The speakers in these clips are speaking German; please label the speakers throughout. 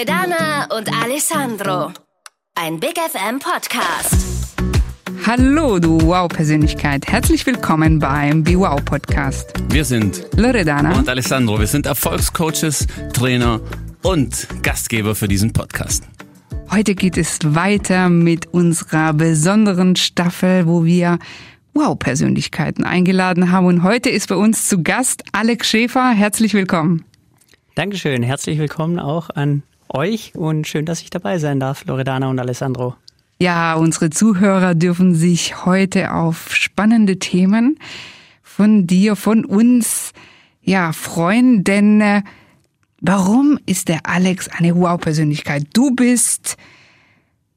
Speaker 1: Loredana und Alessandro. Ein Big FM Podcast.
Speaker 2: Hallo, du Wow-Persönlichkeit. Herzlich willkommen beim Be Wow Podcast.
Speaker 3: Wir sind
Speaker 2: Loredana
Speaker 3: und Alessandro. Wir sind Erfolgscoaches, Trainer und Gastgeber für diesen Podcast.
Speaker 2: Heute geht es weiter mit unserer besonderen Staffel, wo wir Wow-Persönlichkeiten eingeladen haben. Und heute ist bei uns zu Gast Alex Schäfer. Herzlich willkommen.
Speaker 4: Dankeschön. Herzlich willkommen auch an euch und schön, dass ich dabei sein darf, Loredana und Alessandro.
Speaker 2: Ja, unsere Zuhörer dürfen sich heute auf spannende Themen von dir, von uns, ja, freuen, denn äh, warum ist der Alex eine Wow-Persönlichkeit? Du bist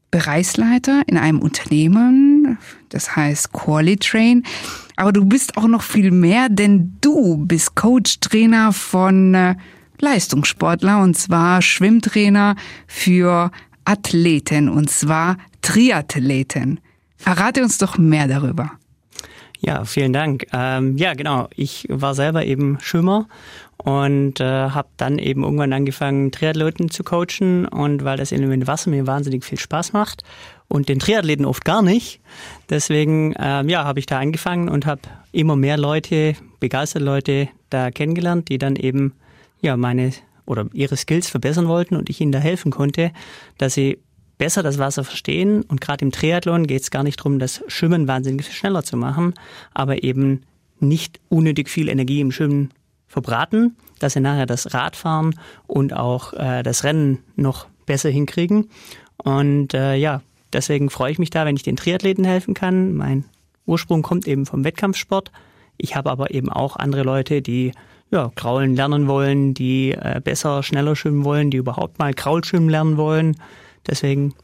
Speaker 2: Bereichsleiter in einem Unternehmen, das heißt Qualitrain, aber du bist auch noch viel mehr, denn du bist Coach, Trainer von äh, Leistungssportler und zwar Schwimmtrainer für Athleten und zwar Triathleten. Verrate uns doch mehr darüber.
Speaker 4: Ja, vielen Dank. Ähm, ja, genau. Ich war selber eben Schwimmer und äh, habe dann eben irgendwann angefangen, Triathleten zu coachen und weil das Element Wasser mir wahnsinnig viel Spaß macht und den Triathleten oft gar nicht. Deswegen ähm, ja, habe ich da angefangen und habe immer mehr Leute, begeisterte Leute da kennengelernt, die dann eben ja meine oder ihre Skills verbessern wollten und ich ihnen da helfen konnte, dass sie besser das Wasser verstehen. Und gerade im Triathlon geht es gar nicht darum, das Schwimmen wahnsinnig schneller zu machen, aber eben nicht unnötig viel Energie im Schwimmen verbraten, dass sie nachher das Radfahren und auch äh, das Rennen noch besser hinkriegen. Und äh, ja, deswegen freue ich mich da, wenn ich den Triathleten helfen kann. Mein Ursprung kommt eben vom Wettkampfsport. Ich habe aber eben auch andere Leute, die ja, Kraulen lernen wollen, die äh, besser, schneller schwimmen wollen, die überhaupt mal Kraulschwimmen lernen wollen. Deswegen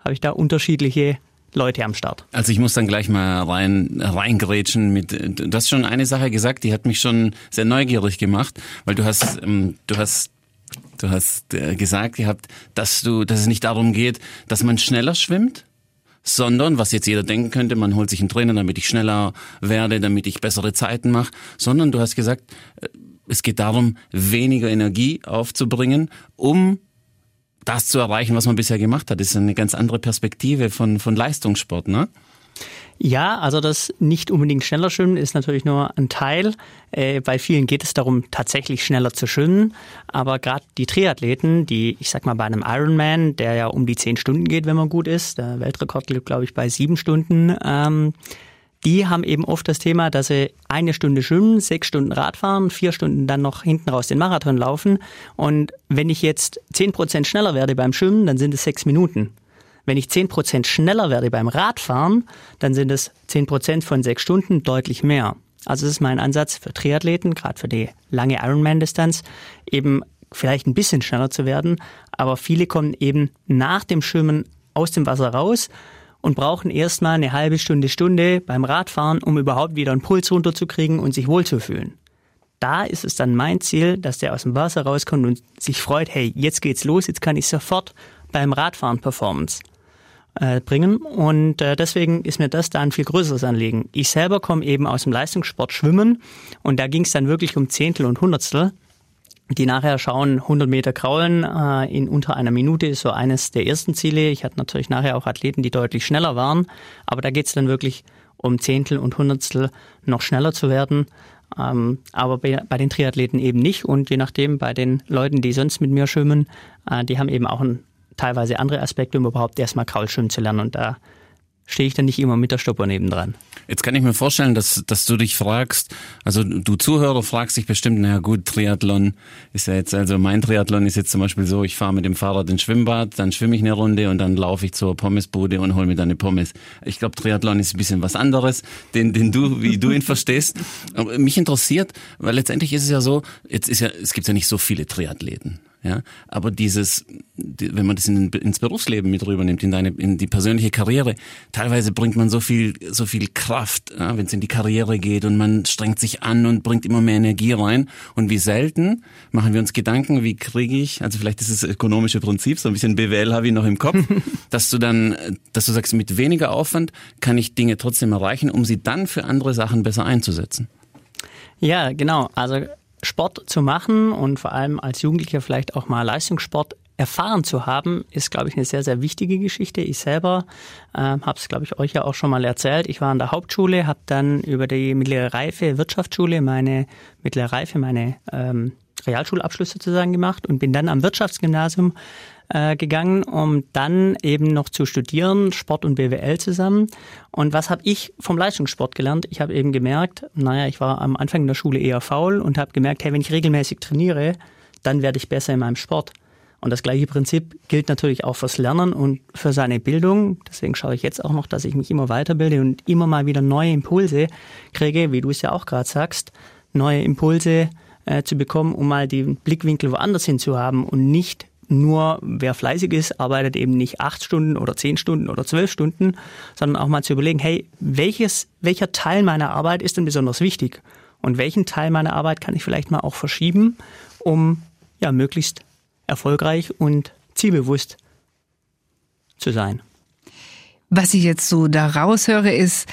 Speaker 4: habe ich da unterschiedliche Leute am Start.
Speaker 3: Also ich muss dann gleich mal rein reingrätschen mit du hast schon eine Sache gesagt, die hat mich schon sehr neugierig gemacht, weil du hast ähm, du hast du hast äh, gesagt gehabt, dass du dass es nicht darum geht, dass man schneller schwimmt, sondern, was jetzt jeder denken könnte, man holt sich einen Trainer, damit ich schneller werde, damit ich bessere Zeiten mache, sondern du hast gesagt, äh, es geht darum, weniger Energie aufzubringen, um das zu erreichen, was man bisher gemacht hat. Das ist eine ganz andere Perspektive von, von Leistungssport, ne?
Speaker 4: Ja, also das nicht unbedingt schneller schwimmen ist natürlich nur ein Teil. Äh, bei vielen geht es darum, tatsächlich schneller zu schwimmen. Aber gerade die Triathleten, die, ich sag mal, bei einem Ironman, der ja um die zehn Stunden geht, wenn man gut ist, der Weltrekord liegt, glaube ich, bei sieben Stunden, ähm, die haben eben oft das Thema, dass sie eine Stunde schwimmen, sechs Stunden Radfahren, vier Stunden dann noch hinten raus den Marathon laufen. Und wenn ich jetzt zehn Prozent schneller werde beim Schwimmen, dann sind es sechs Minuten. Wenn ich 10% schneller werde beim Radfahren, dann sind es 10% von sechs Stunden deutlich mehr. Also das ist mein Ansatz für Triathleten, gerade für die lange Ironman-Distanz, eben vielleicht ein bisschen schneller zu werden. Aber viele kommen eben nach dem Schwimmen aus dem Wasser raus und brauchen erstmal eine halbe Stunde, Stunde beim Radfahren, um überhaupt wieder einen Puls runterzukriegen und sich wohlzufühlen. Da ist es dann mein Ziel, dass der aus dem Wasser rauskommt und sich freut, hey, jetzt geht's los, jetzt kann ich sofort beim Radfahren Performance äh, bringen. Und äh, deswegen ist mir das da ein viel größeres Anliegen. Ich selber komme eben aus dem Leistungssport Schwimmen und da ging es dann wirklich um Zehntel und Hundertstel. Die nachher schauen 100 Meter kraulen äh, in unter einer Minute ist so eines der ersten Ziele. Ich hatte natürlich nachher auch Athleten, die deutlich schneller waren, aber da geht es dann wirklich um Zehntel und Hundertstel noch schneller zu werden. Ähm, aber bei, bei, den Triathleten eben nicht und je nachdem bei den Leuten, die sonst mit mir schwimmen, äh, die haben eben auch ein teilweise andere Aspekte, um überhaupt erstmal Kraulschwimmen zu lernen. Und da stehe ich dann nicht immer mit der Stopper nebendran.
Speaker 3: Jetzt kann ich mir vorstellen, dass, dass du dich fragst, also du Zuhörer fragst dich bestimmt, naja gut, Triathlon ist ja jetzt, also mein Triathlon ist jetzt zum Beispiel so, ich fahre mit dem Fahrrad ins Schwimmbad, dann schwimme ich eine Runde und dann laufe ich zur Pommesbude und hole mir dann eine Pommes. Ich glaube, Triathlon ist ein bisschen was anderes, den, den du, wie du ihn verstehst. Aber mich interessiert, weil letztendlich ist es ja so, jetzt ist ja, es gibt ja nicht so viele Triathleten. Ja, aber dieses, wenn man das in, ins Berufsleben mit rübernimmt, in deine, in die persönliche Karriere, teilweise bringt man so viel, so viel Kraft, ja, wenn es in die Karriere geht und man strengt sich an und bringt immer mehr Energie rein. Und wie selten machen wir uns Gedanken, wie kriege ich, also vielleicht ist das ökonomische Prinzip, so ein bisschen BWL habe ich noch im Kopf, dass du dann, dass du sagst, mit weniger Aufwand kann ich Dinge trotzdem erreichen, um sie dann für andere Sachen besser einzusetzen.
Speaker 4: Ja, genau. Also Sport zu machen und vor allem als Jugendlicher vielleicht auch mal Leistungssport erfahren zu haben, ist, glaube ich, eine sehr, sehr wichtige Geschichte. Ich selber äh, habe es, glaube ich, euch ja auch schon mal erzählt. Ich war an der Hauptschule, habe dann über die mittlere Reife Wirtschaftsschule meine mittlere Reife, meine ähm, Realschulabschluss sozusagen gemacht und bin dann am Wirtschaftsgymnasium äh, gegangen, um dann eben noch zu studieren, Sport und BWL zusammen. Und was habe ich vom Leistungssport gelernt? Ich habe eben gemerkt, naja, ich war am Anfang der Schule eher faul und habe gemerkt, hey, wenn ich regelmäßig trainiere, dann werde ich besser in meinem Sport. Und das gleiche Prinzip gilt natürlich auch fürs Lernen und für seine Bildung. Deswegen schaue ich jetzt auch noch, dass ich mich immer weiterbilde und immer mal wieder neue Impulse kriege, wie du es ja auch gerade sagst, neue Impulse äh, zu bekommen, um mal den Blickwinkel woanders hin zu haben und nicht nur wer fleißig ist, arbeitet eben nicht acht Stunden oder zehn Stunden oder zwölf Stunden, sondern auch mal zu überlegen, hey, welches, welcher Teil meiner Arbeit ist denn besonders wichtig? Und welchen Teil meiner Arbeit kann ich vielleicht mal auch verschieben, um ja möglichst erfolgreich und zielbewusst zu sein.
Speaker 2: Was ich jetzt so da raushöre, ist,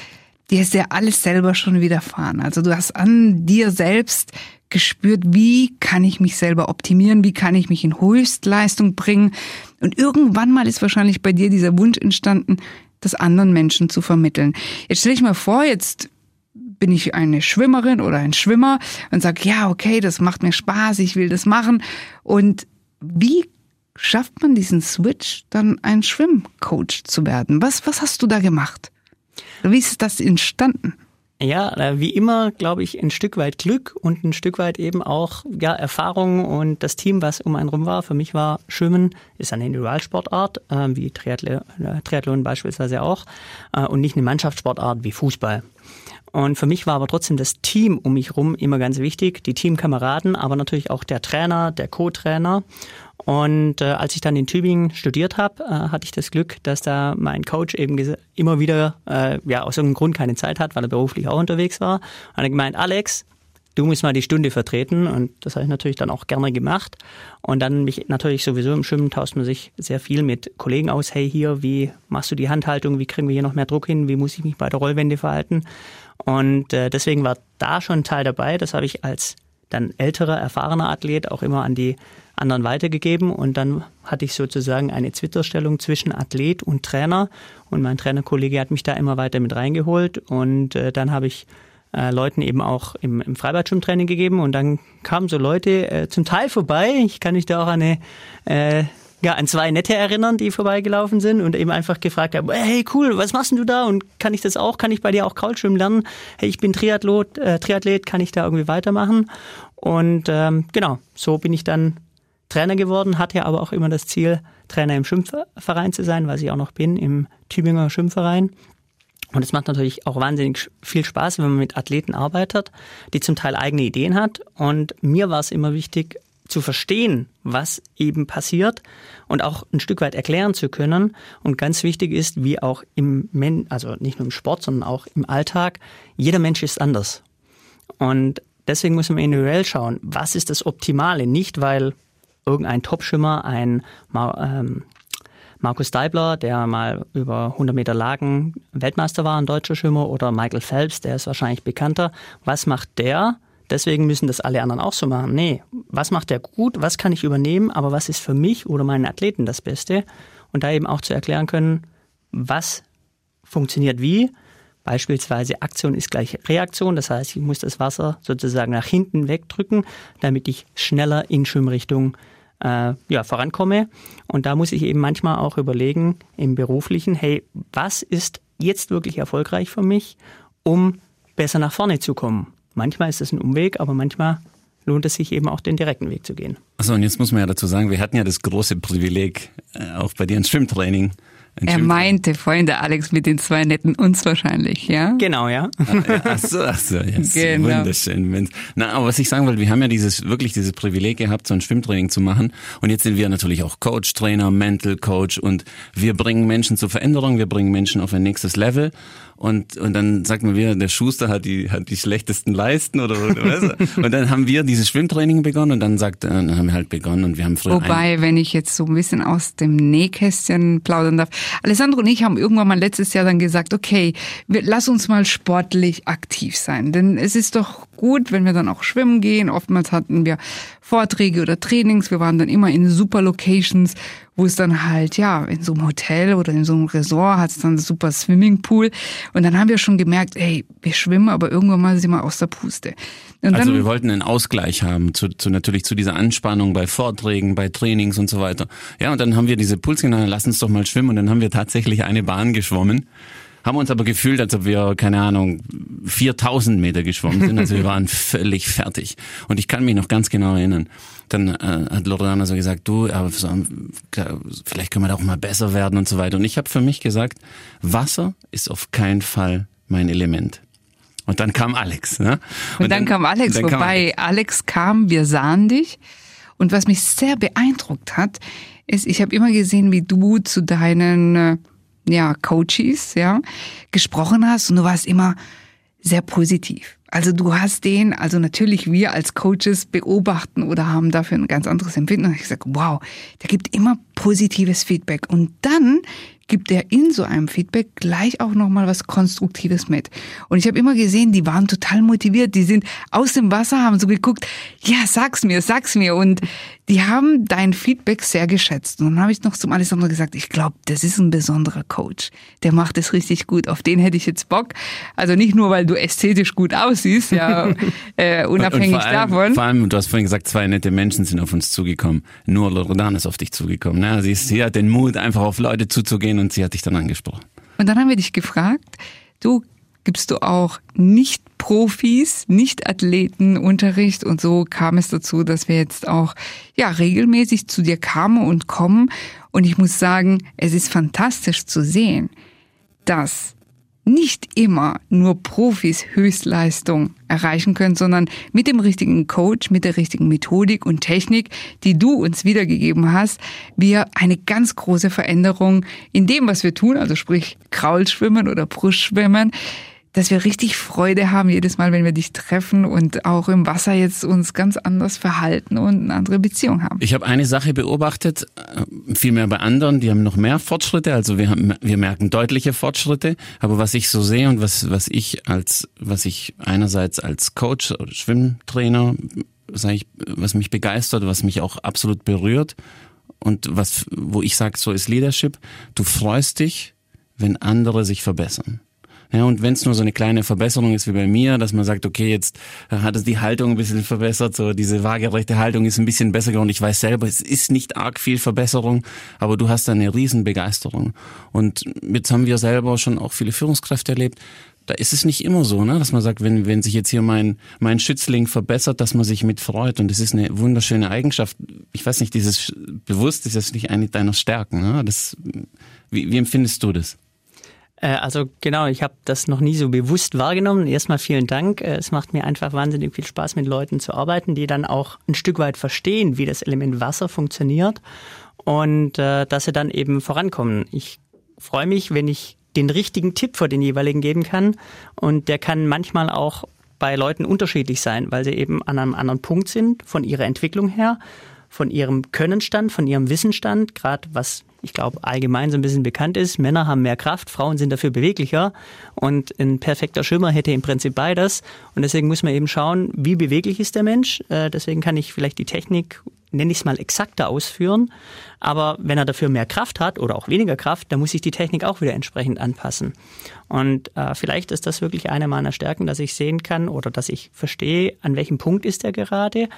Speaker 2: dir ist ja alles selber schon widerfahren. Also du hast an dir selbst gespürt, wie kann ich mich selber optimieren, wie kann ich mich in Höchstleistung bringen. Und irgendwann mal ist wahrscheinlich bei dir dieser Wunsch entstanden, das anderen Menschen zu vermitteln. Jetzt stelle ich mir vor, jetzt bin ich eine Schwimmerin oder ein Schwimmer und sage, ja, okay, das macht mir Spaß, ich will das machen. Und wie schafft man diesen Switch, dann ein Schwimmcoach zu werden? Was, was hast du da gemacht? Wie ist das entstanden?
Speaker 4: Ja, äh, wie immer, glaube ich, ein Stück weit Glück und ein Stück weit eben auch ja, Erfahrung und das Team, was um einen rum war. Für mich war Schwimmen ist eine Individualsportart, äh, wie Triathlon, Triathlon beispielsweise auch, äh, und nicht eine Mannschaftssportart wie Fußball. Und für mich war aber trotzdem das Team um mich rum immer ganz wichtig, die Teamkameraden, aber natürlich auch der Trainer, der Co-Trainer. Und äh, als ich dann in Tübingen studiert habe, äh, hatte ich das Glück, dass da mein Coach eben immer wieder äh, ja aus irgendeinem Grund keine Zeit hat, weil er beruflich auch unterwegs war. Und er hat gemeint, Alex, du musst mal die Stunde vertreten und das habe ich natürlich dann auch gerne gemacht. Und dann mich natürlich sowieso im Schwimmen tauscht man sich sehr viel mit Kollegen aus. Hey, hier, wie machst du die Handhaltung? Wie kriegen wir hier noch mehr Druck hin? Wie muss ich mich bei der Rollwende verhalten? Und äh, deswegen war da schon ein Teil dabei. Das habe ich als dann älterer, erfahrener Athlet auch immer an die anderen weitergegeben. Und dann hatte ich sozusagen eine Zwitterstellung zwischen Athlet und Trainer. Und mein Trainerkollege hat mich da immer weiter mit reingeholt. Und äh, dann habe ich äh, Leuten eben auch im, im Freibad-Schwimmtraining gegeben. Und dann kamen so Leute äh, zum Teil vorbei. Ich kann mich da auch an eine äh, ja, an zwei Nette erinnern, die vorbeigelaufen sind und eben einfach gefragt haben, hey cool, was machst denn du da und kann ich das auch, kann ich bei dir auch Kraulschwimmen lernen? Hey, ich bin Triathlet, äh, Triathlet, kann ich da irgendwie weitermachen? Und ähm, genau, so bin ich dann Trainer geworden, hatte aber auch immer das Ziel, Trainer im Schwimmverein zu sein, was ich auch noch bin, im Tübinger Schwimmverein. Und es macht natürlich auch wahnsinnig viel Spaß, wenn man mit Athleten arbeitet, die zum Teil eigene Ideen hat. Und mir war es immer wichtig, zu verstehen, was eben passiert und auch ein Stück weit erklären zu können. Und ganz wichtig ist, wie auch im, Men also nicht nur im Sport, sondern auch im Alltag, jeder Mensch ist anders. Und deswegen müssen wir individuell schauen, was ist das Optimale? Nicht, weil irgendein Topschimmer, ein ähm, Markus Deibler, der mal über 100 Meter Lagen Weltmeister war, ein deutscher Schwimmer, oder Michael Phelps, der ist wahrscheinlich bekannter. Was macht der? deswegen müssen das alle anderen auch so machen. Nee, was macht der gut, was kann ich übernehmen, aber was ist für mich oder meinen Athleten das Beste? Und da eben auch zu erklären können, was funktioniert wie. Beispielsweise Aktion ist gleich Reaktion, das heißt, ich muss das Wasser sozusagen nach hinten wegdrücken, damit ich schneller in Schwimmrichtung ja, vorankomme. Und da muss ich eben manchmal auch überlegen im beruflichen, hey, was ist jetzt wirklich erfolgreich für mich, um besser nach vorne zu kommen? Manchmal ist es ein Umweg, aber manchmal lohnt es sich eben auch den direkten Weg zu gehen.
Speaker 3: Achso, und jetzt muss man ja dazu sagen, wir hatten ja das große Privileg, äh, auch bei dir ein Schwimmtraining
Speaker 2: er meinte vorhin der Alex mit den zwei netten uns wahrscheinlich, ja?
Speaker 4: Genau, ja.
Speaker 3: Ach so, ach so, yes. genau. wunderschön. Na, aber was ich sagen wollte, wir haben ja dieses wirklich dieses Privileg gehabt, so ein Schwimmtraining zu machen. Und jetzt sind wir natürlich auch Coach, Trainer, Mental Coach und wir bringen Menschen zur Veränderung, wir bringen Menschen auf ein nächstes Level. Und, und dann sagt man wieder, der Schuster hat die, hat die schlechtesten Leisten oder, oder was. Und dann haben wir dieses Schwimmtraining begonnen und dann sagt, dann haben wir halt begonnen und wir haben früher.
Speaker 2: Wobei, wenn ich jetzt so ein bisschen aus dem Nähkästchen plaudern darf. Alessandro und ich haben irgendwann mal letztes Jahr dann gesagt, okay, wir, lass uns mal sportlich aktiv sein. Denn es ist doch gut, wenn wir dann auch schwimmen gehen. Oftmals hatten wir Vorträge oder Trainings. Wir waren dann immer in super Locations, wo es dann halt, ja, in so einem Hotel oder in so einem Resort hat es dann super Swimmingpool. Und dann haben wir schon gemerkt, ey, wir schwimmen, aber irgendwann mal sind wir aus der Puste. Und
Speaker 3: also
Speaker 2: dann,
Speaker 3: wir wollten einen Ausgleich haben zu, zu natürlich zu dieser Anspannung bei Vorträgen, bei Trainings und so weiter. Ja, und dann haben wir diese Puls genommen, lass uns doch mal schwimmen und dann haben wir tatsächlich eine Bahn geschwommen. Haben uns aber gefühlt, als ob wir, keine Ahnung, 4000 Meter geschwommen sind. Also wir waren völlig fertig. Und ich kann mich noch ganz genau erinnern. Dann äh, hat Loredana so gesagt, du, aber so, vielleicht können wir da auch mal besser werden und so weiter. Und ich habe für mich gesagt, Wasser ist auf keinen Fall mein Element. Und dann kam Alex. Ne?
Speaker 2: Und, und dann, dann, kam Alex, dann wobei kam Alex kam, wir sahen dich. Und was mich sehr beeindruckt hat, ist, ich habe immer gesehen, wie du zu deinen äh, ja, Coaches, ja, gesprochen hast und du warst immer sehr positiv. Also du hast den, also natürlich wir als Coaches beobachten oder haben dafür ein ganz anderes Empfinden. Und ich sage, wow, der gibt immer positives Feedback. Und dann gibt er in so einem Feedback gleich auch nochmal was Konstruktives mit. Und ich habe immer gesehen, die waren total motiviert. Die sind aus dem Wasser, haben so geguckt, ja, sag's mir, sag's mir. Und die haben dein Feedback sehr geschätzt. Und dann habe ich noch zum Alessandro gesagt, ich glaube, das ist ein besonderer Coach. Der macht es richtig gut. Auf den hätte ich jetzt Bock. Also nicht nur, weil du ästhetisch gut aussiehst, ja, äh, unabhängig
Speaker 3: und vor
Speaker 2: allem,
Speaker 3: davon. Vor allem, du hast vorhin gesagt, zwei nette Menschen sind auf uns zugekommen. Nur Loredan ist auf dich zugekommen. Ne? Sie, ist, sie hat den Mut, einfach auf Leute zuzugehen und sie hat dich dann angesprochen.
Speaker 2: Und dann haben wir dich gefragt, du gibst du auch Nicht-Profis, Nicht-Athleten-Unterricht und so kam es dazu, dass wir jetzt auch ja regelmäßig zu dir kamen und kommen. Und ich muss sagen, es ist fantastisch zu sehen, dass nicht immer nur Profis Höchstleistung erreichen können, sondern mit dem richtigen Coach, mit der richtigen Methodik und Technik, die du uns wiedergegeben hast, wir eine ganz große Veränderung in dem, was wir tun, also sprich Kraulschwimmen oder Brustschwimmen, dass wir richtig Freude haben jedes Mal, wenn wir dich treffen und auch im Wasser jetzt uns ganz anders verhalten und eine andere Beziehung haben.
Speaker 3: Ich habe eine Sache beobachtet, äh, vielmehr bei anderen, die haben noch mehr Fortschritte, also wir, haben, wir merken deutliche Fortschritte, aber was ich so sehe und was, was ich als, was ich einerseits als Coach oder Schwimmtrainer, sag ich, was mich begeistert, was mich auch absolut berührt und was, wo ich sage, so ist Leadership, du freust dich, wenn andere sich verbessern. Ja, und wenn es nur so eine kleine Verbesserung ist wie bei mir, dass man sagt, okay, jetzt hat es die Haltung ein bisschen verbessert, so diese waagerechte Haltung ist ein bisschen besser geworden. Ich weiß selber, es ist nicht arg viel Verbesserung, aber du hast eine riesen Begeisterung. Und jetzt haben wir selber schon auch viele Führungskräfte erlebt. Da ist es nicht immer so, ne, dass man sagt, wenn, wenn sich jetzt hier mein, mein Schützling verbessert, dass man sich mit freut. Und das ist eine wunderschöne Eigenschaft. Ich weiß nicht, dieses bewusst ist das nicht eine deiner Stärken. Ne? Das, wie, wie empfindest du das?
Speaker 4: Äh, also genau, ich habe das noch nie so bewusst wahrgenommen. Erstmal vielen Dank. Äh, es macht mir einfach wahnsinnig viel Spaß, mit Leuten zu arbeiten, die dann auch ein Stück weit verstehen, wie das Element Wasser funktioniert und äh, dass sie dann eben vorankommen. Ich freue mich, wenn ich den richtigen Tipp für den jeweiligen geben kann und der kann manchmal auch bei Leuten unterschiedlich sein, weil sie eben an einem anderen Punkt sind von ihrer Entwicklung her, von ihrem Könnenstand, von ihrem Wissensstand, gerade was ich glaube, allgemein so ein bisschen bekannt ist. Männer haben mehr Kraft, Frauen sind dafür beweglicher. Und ein perfekter Schwimmer hätte im Prinzip beides. Und deswegen muss man eben schauen, wie beweglich ist der Mensch. Äh, deswegen kann ich vielleicht die Technik, nenne ich es mal, exakter ausführen. Aber wenn er dafür mehr Kraft hat oder auch weniger Kraft, dann muss ich die Technik auch wieder entsprechend anpassen. Und äh, vielleicht ist das wirklich eine meiner Stärken, dass ich sehen kann oder dass ich verstehe, an welchem Punkt ist er gerade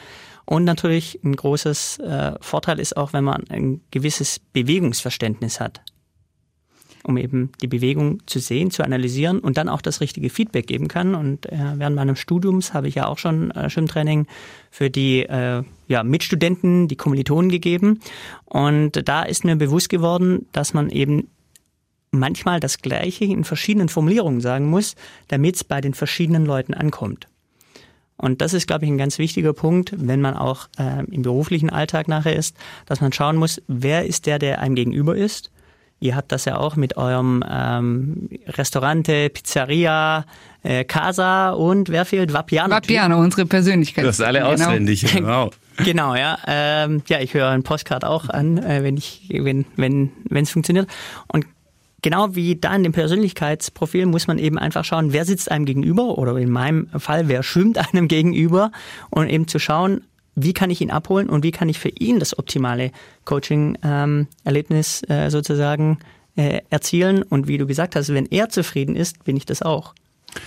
Speaker 4: und natürlich ein großes äh, Vorteil ist auch, wenn man ein gewisses Bewegungsverständnis hat, um eben die Bewegung zu sehen, zu analysieren und dann auch das richtige Feedback geben kann. Und äh, während meines Studiums habe ich ja auch schon äh, Schwimmtraining für die äh, ja, Mitstudenten, die Kommilitonen gegeben. Und da ist mir bewusst geworden, dass man eben manchmal das Gleiche in verschiedenen Formulierungen sagen muss, damit es bei den verschiedenen Leuten ankommt. Und das ist, glaube ich, ein ganz wichtiger Punkt, wenn man auch äh, im beruflichen Alltag nachher ist, dass man schauen muss, wer ist der, der einem gegenüber ist. Ihr habt das ja auch mit eurem ähm, Restaurante, Pizzeria, äh, Casa und wer fehlt? Vapiano.
Speaker 2: Vapiano, unsere Persönlichkeit.
Speaker 3: Das ist alle genau. auswendig, genau.
Speaker 4: genau, ja. Ähm, ja, ich höre einen Postcard auch an, äh, wenn ich, wenn, wenn, wenn es funktioniert. Und genau wie da in dem Persönlichkeitsprofil muss man eben einfach schauen, wer sitzt einem gegenüber oder in meinem Fall, wer schwimmt einem gegenüber und eben zu schauen, wie kann ich ihn abholen und wie kann ich für ihn das optimale Coaching-Erlebnis ähm, äh, sozusagen äh, erzielen. Und wie du gesagt hast, wenn er zufrieden ist, bin ich das auch.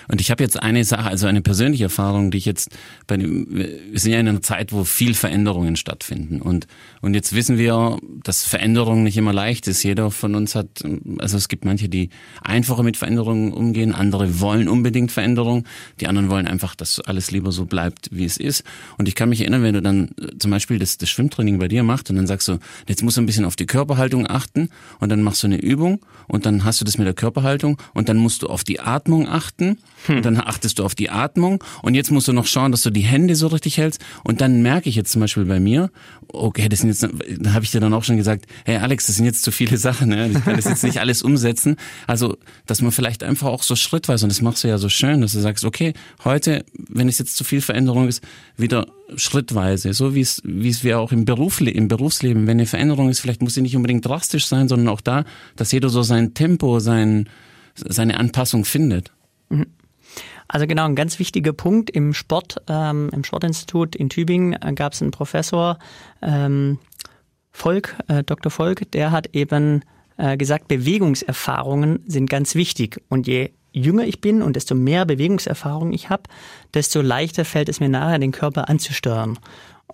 Speaker 3: Und ich habe jetzt eine Sache, also eine persönliche Erfahrung, die ich jetzt bei dem, wir sind ja in einer Zeit, wo viel Veränderungen stattfinden. Und, und jetzt wissen wir, dass Veränderung nicht immer leicht ist. Jeder von uns hat, also es gibt manche, die einfacher mit Veränderungen umgehen, andere wollen unbedingt Veränderung, die anderen wollen einfach, dass alles lieber so bleibt, wie es ist. Und ich kann mich erinnern, wenn du dann zum Beispiel das, das Schwimmtraining bei dir machst und dann sagst du, jetzt musst du ein bisschen auf die Körperhaltung achten und dann machst du eine Übung und dann hast du das mit der Körperhaltung und dann musst du auf die Atmung achten hm. Und dann achtest du auf die Atmung und jetzt musst du noch schauen, dass du die Hände so richtig hältst. Und dann merke ich jetzt zum Beispiel bei mir, okay, das sind jetzt, da habe ich dir dann auch schon gesagt, hey Alex, das sind jetzt zu viele Sachen, ne? ich kann das jetzt nicht alles umsetzen. Also, dass man vielleicht einfach auch so schrittweise, und das machst du ja so schön, dass du sagst, okay, heute, wenn es jetzt zu viel Veränderung ist, wieder schrittweise, so wie es, wie es wir auch im, Beruf, im Berufsleben, wenn eine Veränderung ist, vielleicht muss sie nicht unbedingt drastisch sein, sondern auch da, dass jeder so sein Tempo, sein, seine Anpassung findet. Mhm.
Speaker 4: Also genau, ein ganz wichtiger Punkt im Sport, ähm, im Sportinstitut in Tübingen äh, gab es einen Professor, ähm, Volk, äh, Dr. Volk, der hat eben äh, gesagt, Bewegungserfahrungen sind ganz wichtig. Und je jünger ich bin und desto mehr Bewegungserfahrung ich habe, desto leichter fällt es mir nachher, den Körper anzusteuern.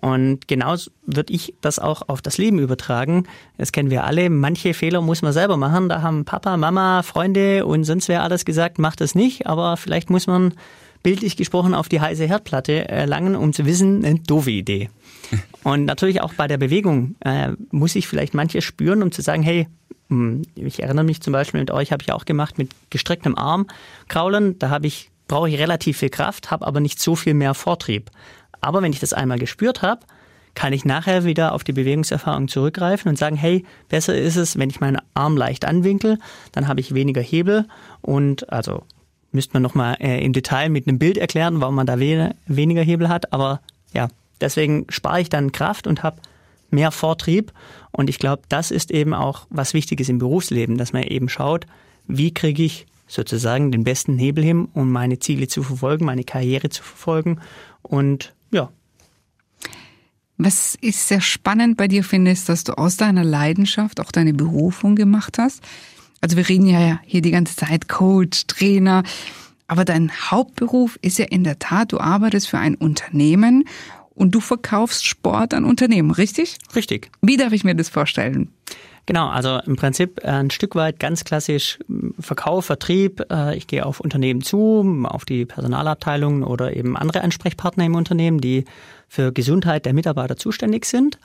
Speaker 4: Und genauso würde ich das auch auf das Leben übertragen. Das kennen wir alle. Manche Fehler muss man selber machen. Da haben Papa, Mama, Freunde und sonst wer alles gesagt, macht das nicht. Aber vielleicht muss man bildlich gesprochen auf die heiße Herdplatte erlangen, um zu wissen, eine doofe Idee. Und natürlich auch bei der Bewegung äh, muss ich vielleicht manches spüren, um zu sagen, hey, hm, ich erinnere mich zum Beispiel mit euch, habe ich auch gemacht mit gestrecktem Arm kraulen. Da habe ich brauche ich relativ viel Kraft, habe aber nicht so viel mehr Vortrieb. Aber wenn ich das einmal gespürt habe, kann ich nachher wieder auf die Bewegungserfahrung zurückgreifen und sagen, hey, besser ist es, wenn ich meinen Arm leicht anwinkel, dann habe ich weniger Hebel und also müsste man nochmal äh, im Detail mit einem Bild erklären, warum man da we weniger Hebel hat, aber ja, deswegen spare ich dann Kraft und habe mehr Vortrieb. Und ich glaube, das ist eben auch was Wichtiges im Berufsleben, dass man eben schaut, wie kriege ich sozusagen den besten Hebel hin, um meine Ziele zu verfolgen, meine Karriere zu verfolgen und ja.
Speaker 2: Was ich sehr spannend bei dir finde, ist, dass du aus deiner Leidenschaft auch deine Berufung gemacht hast. Also wir reden ja hier die ganze Zeit Coach, Trainer, aber dein Hauptberuf ist ja in der Tat, du arbeitest für ein Unternehmen und du verkaufst Sport an Unternehmen, richtig?
Speaker 4: Richtig.
Speaker 2: Wie darf ich mir das vorstellen?
Speaker 4: Genau, also im Prinzip äh, ein Stück weit ganz klassisch Verkauf, Vertrieb. Äh, ich gehe auf Unternehmen zu, auf die Personalabteilungen oder eben andere Ansprechpartner im Unternehmen, die für Gesundheit der Mitarbeiter zuständig sind.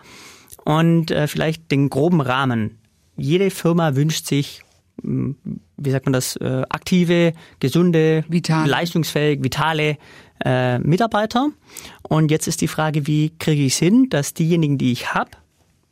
Speaker 4: Und äh, vielleicht den groben Rahmen. Jede Firma wünscht sich, wie sagt man das, aktive, gesunde, Vital. leistungsfähig, vitale Mitarbeiter. Und jetzt ist die Frage, wie kriege ich es hin, dass diejenigen, die ich habe,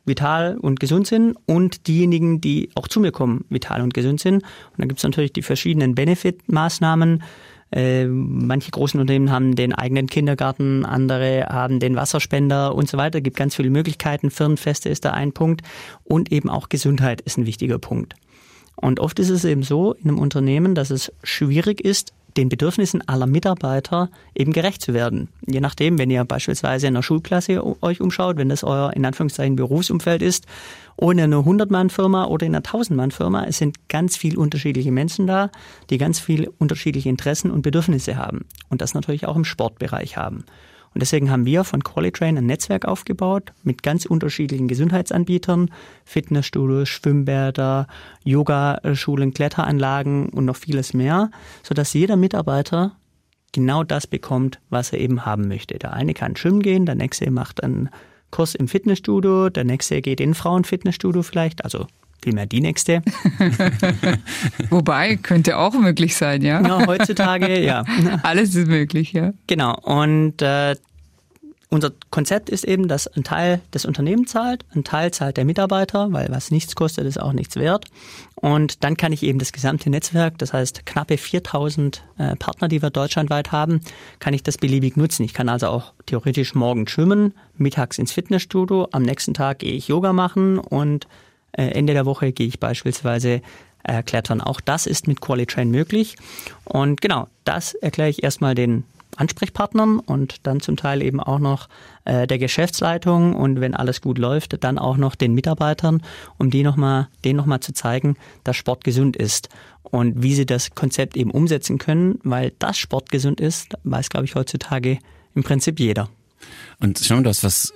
Speaker 4: vital und gesund sind und diejenigen, die auch zu mir kommen, vital und gesund sind. Und dann gibt es natürlich die verschiedenen Benefit-Maßnahmen. Äh, manche großen Unternehmen haben den eigenen Kindergarten, andere haben den Wasserspender und so weiter. Es gibt ganz viele Möglichkeiten. Firmenfeste ist da ein Punkt. Und eben auch Gesundheit ist ein wichtiger Punkt. Und oft ist es eben so in einem Unternehmen, dass es schwierig ist, den Bedürfnissen aller Mitarbeiter eben gerecht zu werden. Je nachdem, wenn ihr beispielsweise in einer Schulklasse euch umschaut, wenn das euer in Anführungszeichen Berufsumfeld ist, ohne eine 100-Mann-Firma oder in einer 1000-Mann-Firma, es sind ganz viele unterschiedliche Menschen da, die ganz viele unterschiedliche Interessen und Bedürfnisse haben und das natürlich auch im Sportbereich haben. Und deswegen haben wir von Qualitrain ein Netzwerk aufgebaut mit ganz unterschiedlichen Gesundheitsanbietern, Fitnessstudios, Schwimmbäder, Yogaschulen, Kletteranlagen und noch vieles mehr, sodass jeder Mitarbeiter genau das bekommt, was er eben haben möchte. Der eine kann schwimmen gehen, der nächste macht einen Kurs im Fitnessstudio, der nächste geht in ein Frauenfitnessstudio vielleicht, also vielmehr die nächste.
Speaker 2: Wobei, könnte auch möglich sein, ja?
Speaker 4: Ja, heutzutage, ja.
Speaker 2: Alles ist möglich, ja.
Speaker 4: Genau. Und äh, unser Konzept ist eben, dass ein Teil des Unternehmens zahlt, ein Teil zahlt der Mitarbeiter, weil was nichts kostet, ist auch nichts wert. Und dann kann ich eben das gesamte Netzwerk, das heißt knappe 4000 äh, Partner, die wir deutschlandweit haben, kann ich das beliebig nutzen. Ich kann also auch theoretisch morgen schwimmen, mittags ins Fitnessstudio, am nächsten Tag gehe ich Yoga machen und Ende der Woche gehe ich beispielsweise äh, klettern. Auch das ist mit Qualitrain möglich. Und genau, das erkläre ich erstmal den Ansprechpartnern und dann zum Teil eben auch noch äh, der Geschäftsleitung und wenn alles gut läuft, dann auch noch den Mitarbeitern, um die noch mal, denen nochmal zu zeigen, dass Sport gesund ist und wie sie das Konzept eben umsetzen können, weil das Sport gesund ist, weiß, glaube ich, heutzutage im Prinzip jeder.
Speaker 3: Und schau, du hast was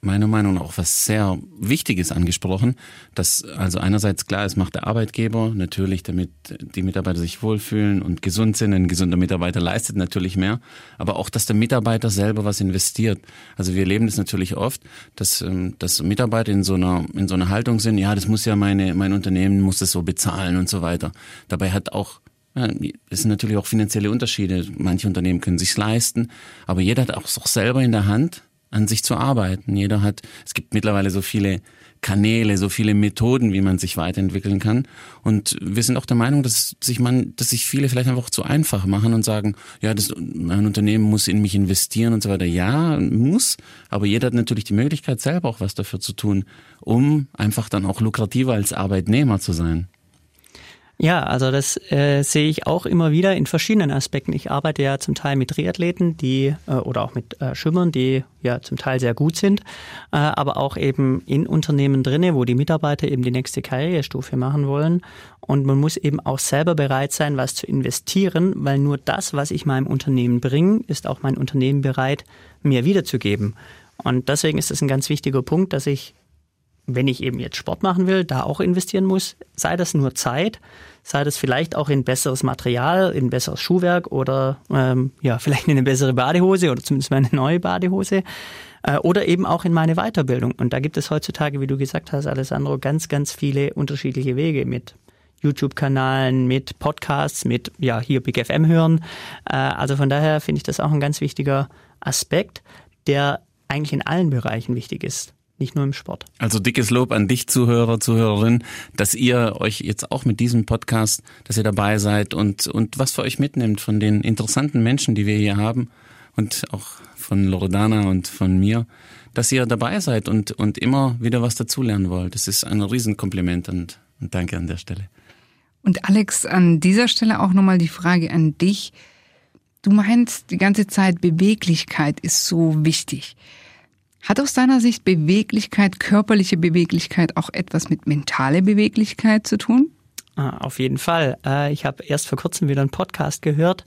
Speaker 3: meiner Meinung nach auch was sehr Wichtiges angesprochen, dass also einerseits klar ist, macht der Arbeitgeber natürlich, damit die Mitarbeiter sich wohlfühlen und gesund sind. Ein gesunder Mitarbeiter leistet natürlich mehr, aber auch, dass der Mitarbeiter selber was investiert. Also wir erleben das natürlich oft, dass, ähm, dass Mitarbeiter in so einer in so einer Haltung sind, ja, das muss ja meine mein Unternehmen muss das so bezahlen und so weiter. Dabei hat auch ja, es sind natürlich auch finanzielle Unterschiede. Manche Unternehmen können sich leisten, aber jeder hat auch selber in der Hand, an sich zu arbeiten. Jeder hat, es gibt mittlerweile so viele Kanäle, so viele Methoden, wie man sich weiterentwickeln kann. Und wir sind auch der Meinung, dass sich man, dass sich viele vielleicht einfach zu einfach machen und sagen, ja, das, mein Unternehmen muss in mich investieren und so weiter. Ja, muss, aber jeder hat natürlich die Möglichkeit, selber auch was dafür zu tun, um einfach dann auch lukrativer als Arbeitnehmer zu sein.
Speaker 4: Ja, also das äh, sehe ich auch immer wieder in verschiedenen Aspekten. Ich arbeite ja zum Teil mit Triathleten, die äh, oder auch mit äh, Schwimmern, die ja zum Teil sehr gut sind, äh, aber auch eben in Unternehmen drinne, wo die Mitarbeiter eben die nächste Karrierestufe machen wollen. Und man muss eben auch selber bereit sein, was zu investieren, weil nur das, was ich meinem Unternehmen bringe, ist auch mein Unternehmen bereit, mir wiederzugeben. Und deswegen ist es ein ganz wichtiger Punkt, dass ich wenn ich eben jetzt Sport machen will, da auch investieren muss, sei das nur Zeit, sei das vielleicht auch in besseres Material, in besseres Schuhwerk oder ähm, ja, vielleicht in eine bessere Badehose oder zumindest mal eine neue Badehose äh, oder eben auch in meine Weiterbildung. Und da gibt es heutzutage, wie du gesagt hast, Alessandro, ganz, ganz viele unterschiedliche Wege mit YouTube-Kanalen, mit Podcasts, mit ja hier Big FM hören. Äh, also von daher finde ich das auch ein ganz wichtiger Aspekt, der eigentlich in allen Bereichen wichtig ist nicht nur im Sport.
Speaker 3: Also dickes Lob an dich, Zuhörer, Zuhörerin, dass ihr euch jetzt auch mit diesem Podcast, dass ihr dabei seid und, und was für euch mitnimmt von den interessanten Menschen, die wir hier haben und auch von Loredana und von mir, dass ihr dabei seid und, und immer wieder was dazulernen wollt. Das ist ein Riesenkompliment und, und danke an der Stelle.
Speaker 2: Und Alex, an dieser Stelle auch nochmal die Frage an dich. Du meinst die ganze Zeit, Beweglichkeit ist so wichtig. Hat aus deiner Sicht Beweglichkeit, körperliche Beweglichkeit auch etwas mit mentaler Beweglichkeit zu tun?
Speaker 4: Ah, auf jeden Fall. Äh, ich habe erst vor kurzem wieder einen Podcast gehört.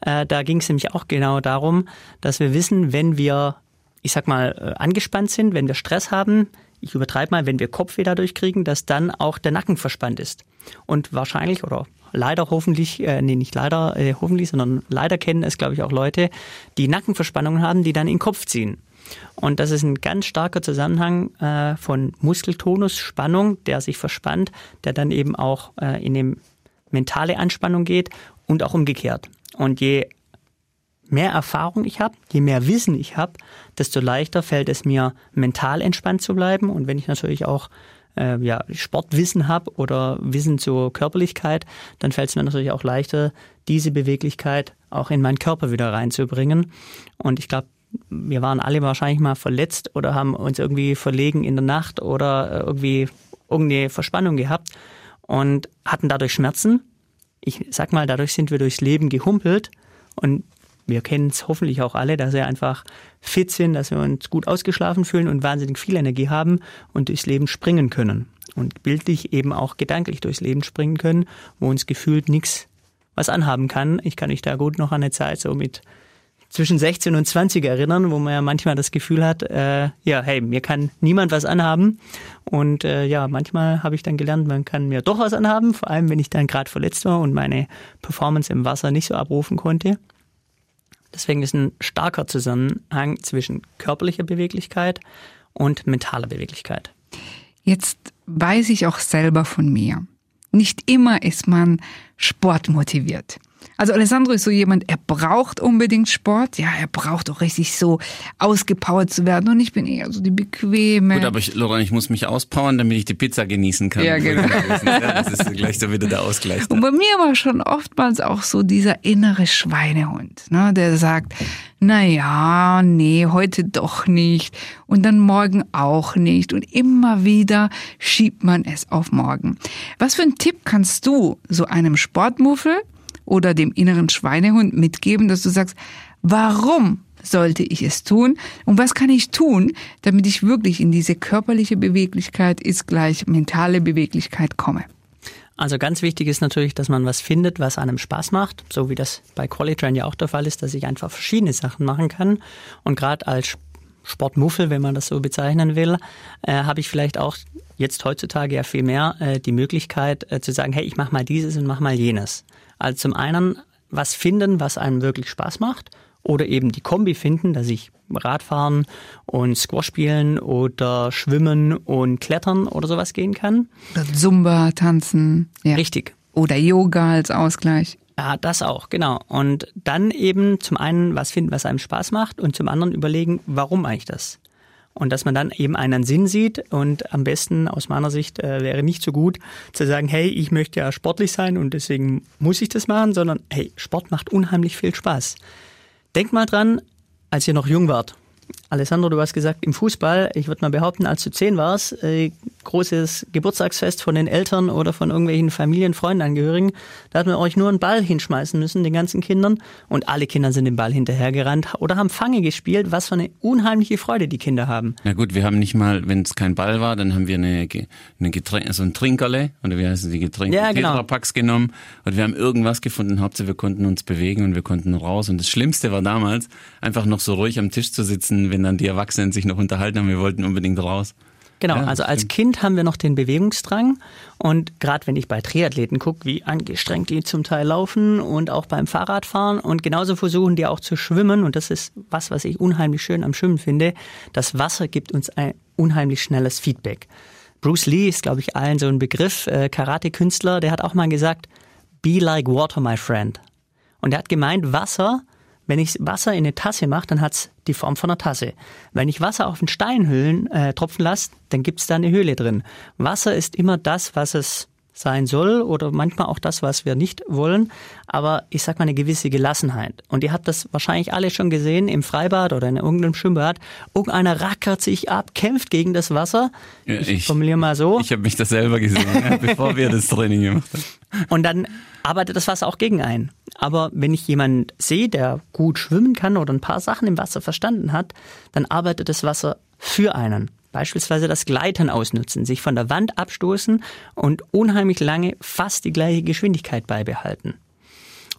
Speaker 4: Äh, da ging es nämlich auch genau darum, dass wir wissen, wenn wir, ich sag mal, äh, angespannt sind, wenn wir Stress haben, ich übertreibe mal, wenn wir Kopfweh dadurch kriegen, dass dann auch der Nacken verspannt ist. Und wahrscheinlich oder leider hoffentlich, äh, nee, nicht leider, äh, hoffentlich, sondern leider kennen es, glaube ich, auch Leute, die Nackenverspannungen haben, die dann in den Kopf ziehen. Und das ist ein ganz starker Zusammenhang äh, von Muskeltonus, Spannung, der sich verspannt, der dann eben auch äh, in eine mentale Anspannung geht und auch umgekehrt. Und je mehr Erfahrung ich habe, je mehr Wissen ich habe, desto leichter fällt es mir, mental entspannt zu bleiben. Und wenn ich natürlich auch äh, ja, Sportwissen habe oder Wissen zur Körperlichkeit, dann fällt es mir natürlich auch leichter, diese Beweglichkeit auch in meinen Körper wieder reinzubringen. Und ich glaube, wir waren alle wahrscheinlich mal verletzt oder haben uns irgendwie verlegen in der Nacht oder irgendwie irgendeine Verspannung gehabt und hatten dadurch Schmerzen. Ich sag mal, dadurch sind wir durchs Leben gehumpelt und wir kennen es hoffentlich auch alle, dass wir einfach fit sind, dass wir uns gut ausgeschlafen fühlen und wahnsinnig viel Energie haben und durchs Leben springen können. Und bildlich eben auch gedanklich durchs Leben springen können, wo uns gefühlt nichts was anhaben kann. Ich kann mich da gut noch an eine Zeit so mit zwischen 16 und 20 erinnern, wo man ja manchmal das Gefühl hat, äh, ja, hey, mir kann niemand was anhaben. Und äh, ja, manchmal habe ich dann gelernt, man kann mir doch was anhaben, vor allem wenn ich dann gerade verletzt war und meine Performance im Wasser nicht so abrufen konnte. Deswegen ist ein starker Zusammenhang zwischen körperlicher Beweglichkeit und mentaler Beweglichkeit.
Speaker 2: Jetzt weiß ich auch selber von mir. Nicht immer ist man sportmotiviert. Also Alessandro ist so jemand, er braucht unbedingt Sport. Ja, er braucht auch richtig so ausgepowert zu werden. Und ich bin eher so die bequeme.
Speaker 3: Gut, aber ich, Laura, ich muss mich auspowern, damit ich die Pizza genießen kann.
Speaker 2: Ja, genau.
Speaker 3: ja, das ist gleich so wieder der Ausgleich.
Speaker 2: Und bei mir war schon oftmals auch so dieser innere Schweinehund, ne, der sagt, naja, nee, heute doch nicht und dann morgen auch nicht und immer wieder schiebt man es auf morgen. Was für einen Tipp kannst du so einem Sportmuffel oder dem inneren Schweinehund mitgeben, dass du sagst, warum sollte ich es tun und was kann ich tun, damit ich wirklich in diese körperliche Beweglichkeit ist gleich mentale Beweglichkeit komme?
Speaker 4: Also ganz wichtig ist natürlich, dass man was findet, was einem Spaß macht, so wie das bei Qualitrain ja auch der Fall ist, dass ich einfach verschiedene Sachen machen kann. Und gerade als Sportmuffel, wenn man das so bezeichnen will, äh, habe ich vielleicht auch jetzt heutzutage ja viel mehr äh, die Möglichkeit äh, zu sagen, hey, ich mache mal dieses und mache mal jenes. Also zum einen was finden, was einem wirklich Spaß macht oder eben die Kombi finden, dass ich Radfahren und Squash spielen oder Schwimmen und Klettern oder sowas gehen kann.
Speaker 2: Zumba, tanzen.
Speaker 4: Ja. Richtig.
Speaker 2: Oder Yoga als Ausgleich.
Speaker 4: Ja, das auch, genau. Und dann eben zum einen was finden, was einem Spaß macht und zum anderen überlegen, warum eigentlich das? Und dass man dann eben einen Sinn sieht und am besten aus meiner Sicht äh, wäre nicht so gut zu sagen, hey, ich möchte ja sportlich sein und deswegen muss ich das machen, sondern hey, Sport macht unheimlich viel Spaß. Denk mal dran, als ihr noch jung wart. Alessandro, du hast gesagt, im Fußball, ich würde mal behaupten, als du zehn warst, äh, großes Geburtstagsfest von den Eltern oder von irgendwelchen Familien, Freundenangehörigen, da hat man euch nur einen Ball hinschmeißen müssen, den ganzen Kindern, und alle Kinder sind den Ball hinterhergerannt oder haben Fange gespielt, was für eine unheimliche Freude die Kinder haben.
Speaker 3: Na gut, wir haben nicht mal, wenn es kein Ball war, dann haben wir eine, eine Getränk, so ein Trinkerle, oder wie heißen die Getränke,
Speaker 4: ja, genau.
Speaker 3: Tetrapacks genommen, und wir haben irgendwas gefunden, Hauptsache wir konnten uns bewegen und wir konnten raus, und das Schlimmste war damals, einfach noch so ruhig am Tisch zu sitzen, wenn dann die Erwachsenen sich noch unterhalten haben, wir wollten unbedingt raus.
Speaker 4: Genau, ja, also als stimmt. Kind haben wir noch den Bewegungsdrang und gerade wenn ich bei Triathleten gucke, wie angestrengt die zum Teil laufen und auch beim Fahrradfahren und genauso versuchen die auch zu schwimmen und das ist was, was ich unheimlich schön am Schwimmen finde. Das Wasser gibt uns ein unheimlich schnelles Feedback. Bruce Lee ist, glaube ich, allen so ein Begriff, äh, Karate-Künstler, der hat auch mal gesagt, be like water, my friend. Und er hat gemeint, Wasser wenn ich Wasser in eine Tasse mache, dann hat's die Form von einer Tasse. Wenn ich Wasser auf einen Stein hüllen, äh, tropfen lasse, dann gibt's da eine Höhle drin. Wasser ist immer das, was es sein soll oder manchmal auch das, was wir nicht wollen. Aber ich sag mal eine gewisse Gelassenheit. Und ihr habt das wahrscheinlich alle schon gesehen im Freibad oder in irgendeinem Schwimmbad. Irgendeiner rackert sich ab, kämpft gegen das Wasser.
Speaker 3: Ich, ich formuliere mal so. Ich habe mich das selber gesehen, bevor wir das Training gemacht haben.
Speaker 4: Und dann arbeitet das Wasser auch gegen einen. Aber wenn ich jemanden sehe, der gut schwimmen kann oder ein paar Sachen im Wasser verstanden hat, dann arbeitet das Wasser für einen. Beispielsweise das Gleitern ausnutzen, sich von der Wand abstoßen und unheimlich lange fast die gleiche Geschwindigkeit beibehalten.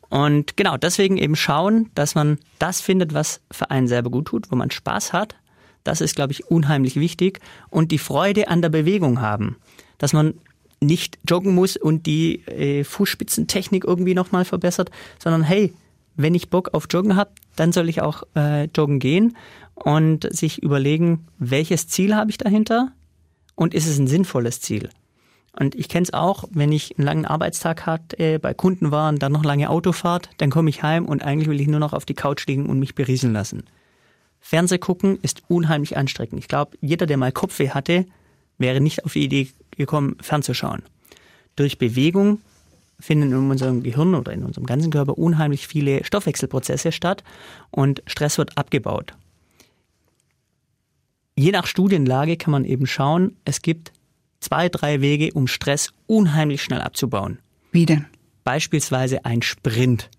Speaker 4: Und genau deswegen eben schauen, dass man das findet, was für einen selber gut tut, wo man Spaß hat. Das ist, glaube ich, unheimlich wichtig. Und die Freude an der Bewegung haben. Dass man nicht joggen muss und die äh, Fußspitzentechnik irgendwie nochmal verbessert, sondern hey, wenn ich Bock auf Joggen habe, dann soll ich auch äh, joggen gehen und sich überlegen, welches Ziel habe ich dahinter und ist es ein sinnvolles Ziel. Und ich kenne es auch, wenn ich einen langen Arbeitstag hatte, bei Kunden war und dann noch lange Autofahrt, dann komme ich heim und eigentlich will ich nur noch auf die Couch liegen und mich berieseln lassen. Fernseh gucken ist unheimlich anstrengend. Ich glaube, jeder, der mal Kopfweh hatte, wäre nicht auf die Idee gekommen, fernzuschauen. Durch Bewegung finden in unserem Gehirn oder in unserem ganzen Körper unheimlich viele Stoffwechselprozesse statt und Stress wird abgebaut. Je nach Studienlage kann man eben schauen, es gibt zwei, drei Wege, um Stress unheimlich schnell abzubauen.
Speaker 2: Wie denn?
Speaker 4: Beispielsweise ein Sprint.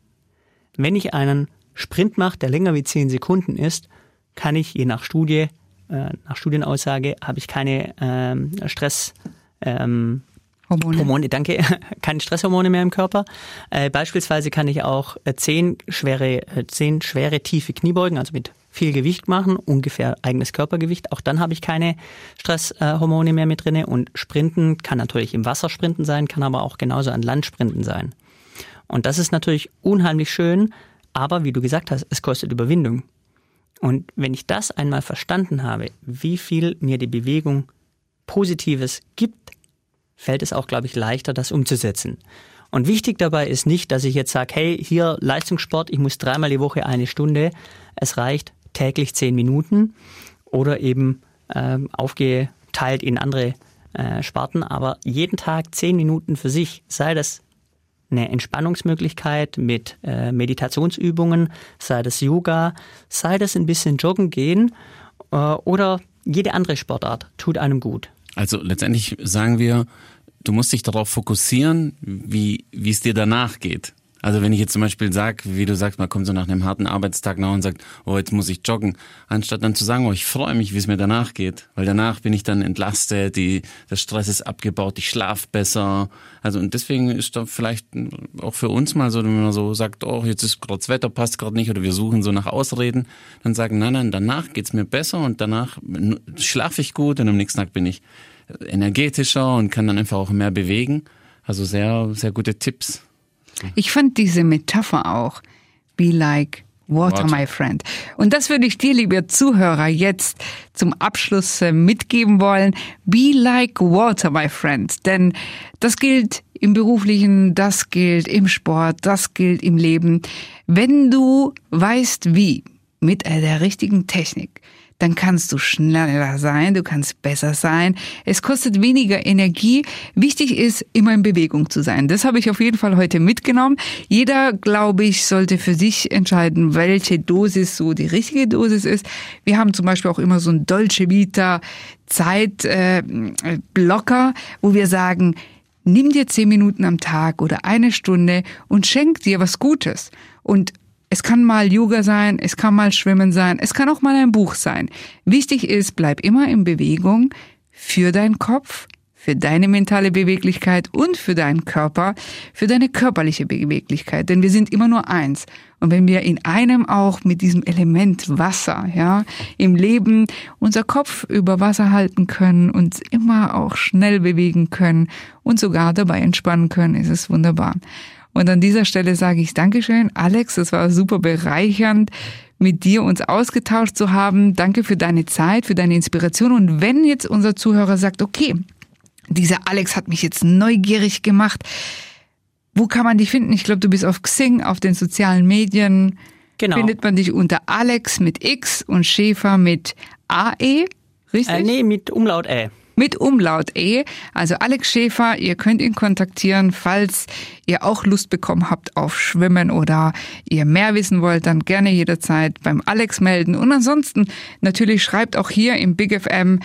Speaker 4: Wenn ich einen Sprint mache, der länger wie zehn Sekunden ist, kann ich je nach Studie, äh, nach Studienaussage, habe ich keine ähm, Stress, ähm, Hormone. Hormone, danke. Keine Stresshormone mehr im Körper. Äh, beispielsweise kann ich auch äh, zehn schwere, äh, zehn schwere tiefe Kniebeugen, also mit viel Gewicht machen, ungefähr eigenes Körpergewicht. Auch dann habe ich keine Stresshormone mehr mit drinne. Und Sprinten kann natürlich im Wasser sprinten sein, kann aber auch genauso an Land sprinten sein. Und das ist natürlich unheimlich schön, aber wie du gesagt hast, es kostet Überwindung. Und wenn ich das einmal verstanden habe, wie viel mir die Bewegung Positives gibt, fällt es auch, glaube ich, leichter, das umzusetzen. Und wichtig dabei ist nicht, dass ich jetzt sage, hey, hier Leistungssport, ich muss dreimal die Woche eine Stunde. Es reicht täglich zehn Minuten oder eben ähm, aufgeteilt in andere äh, Sparten, aber jeden Tag zehn Minuten für sich, sei das eine Entspannungsmöglichkeit mit äh, Meditationsübungen, sei das Yoga, sei das ein bisschen joggen gehen äh, oder jede andere Sportart tut einem gut.
Speaker 3: Also letztendlich sagen wir, du musst dich darauf fokussieren, wie, wie es dir danach geht. Also wenn ich jetzt zum Beispiel sage, wie du sagst, man kommt so nach einem harten Arbeitstag nach und sagt, oh, jetzt muss ich joggen, anstatt dann zu sagen, oh, ich freue mich, wie es mir danach geht, weil danach bin ich dann entlastet, die, der Stress ist abgebaut, ich schlafe besser. Also und deswegen ist da vielleicht auch für uns mal so, wenn man so sagt, oh, jetzt ist gerade das Wetter passt gerade nicht oder wir suchen so nach Ausreden, dann sagen, nein, nein, danach geht's mir besser und danach schlafe ich gut und am nächsten Tag bin ich energetischer und kann dann einfach auch mehr bewegen. Also sehr, sehr gute Tipps.
Speaker 2: Ich fand diese Metapher auch. Be like water, my friend. Und das würde ich dir, lieber Zuhörer, jetzt zum Abschluss äh, mitgeben wollen. Be like water, my friend. Denn das gilt im beruflichen, das gilt im Sport, das gilt im Leben. Wenn du weißt wie, mit der richtigen Technik, dann kannst du schneller sein, du kannst besser sein. Es kostet weniger Energie. Wichtig ist, immer in Bewegung zu sein. Das habe ich auf jeden Fall heute mitgenommen. Jeder, glaube ich, sollte für sich entscheiden, welche Dosis so die richtige Dosis ist. Wir haben zum Beispiel auch immer so ein Dolce Vita Zeitblocker, äh, wo wir sagen, nimm dir zehn Minuten am Tag oder eine Stunde und schenk dir was Gutes. Und es kann mal Yoga sein, es kann mal Schwimmen sein, es kann auch mal ein Buch sein. Wichtig ist, bleib immer in Bewegung für deinen Kopf, für deine mentale Beweglichkeit und für deinen Körper, für deine körperliche Beweglichkeit. Denn wir sind immer nur eins. Und wenn wir in einem auch mit diesem Element Wasser, ja, im Leben unser Kopf über Wasser halten können, uns immer auch schnell bewegen können und sogar dabei entspannen können, ist es wunderbar. Und an dieser Stelle sage ich Dankeschön, Alex. Es war super bereichernd, mit dir uns ausgetauscht zu haben. Danke für deine Zeit, für deine Inspiration. Und wenn jetzt unser Zuhörer sagt, okay, dieser Alex hat mich jetzt neugierig gemacht, wo kann man dich finden? Ich glaube, du bist auf Xing, auf den sozialen Medien. Genau. Findet man dich unter Alex mit X und Schäfer mit AE,
Speaker 4: richtig? Äh, nee, mit Umlaut Ä
Speaker 2: mit Umlaut E. Also Alex Schäfer, ihr könnt ihn kontaktieren, falls ihr auch Lust bekommen habt auf Schwimmen oder ihr mehr wissen wollt, dann gerne jederzeit beim Alex melden. Und ansonsten natürlich schreibt auch hier im Big FM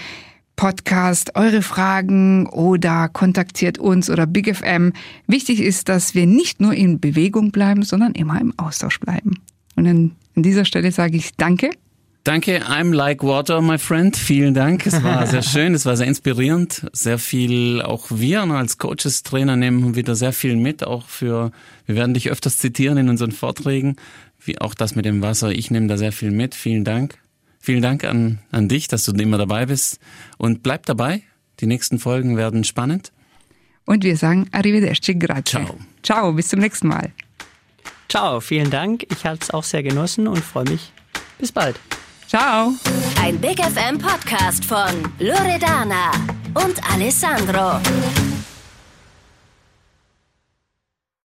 Speaker 2: Podcast eure Fragen oder kontaktiert uns oder Big FM. Wichtig ist, dass wir nicht nur in Bewegung bleiben, sondern immer im Austausch bleiben. Und an dieser Stelle sage ich Danke
Speaker 3: Danke, I'm like water, my friend. Vielen Dank. Es war sehr schön, es war sehr inspirierend. Sehr viel, auch wir als Coaches, Trainer nehmen wieder sehr viel mit, auch für, wir werden dich öfters zitieren in unseren Vorträgen, wie auch das mit dem Wasser. Ich nehme da sehr viel mit. Vielen Dank. Vielen Dank an, an dich, dass du immer dabei bist. Und bleib dabei. Die nächsten Folgen werden spannend.
Speaker 2: Und wir sagen Arrivederci, grazie.
Speaker 3: Ciao.
Speaker 2: Ciao, bis zum nächsten Mal.
Speaker 4: Ciao, vielen Dank. Ich habe es auch sehr genossen und freue mich. Bis bald.
Speaker 2: Ciao.
Speaker 1: Ein Big FM Podcast von Loredana und Alessandro.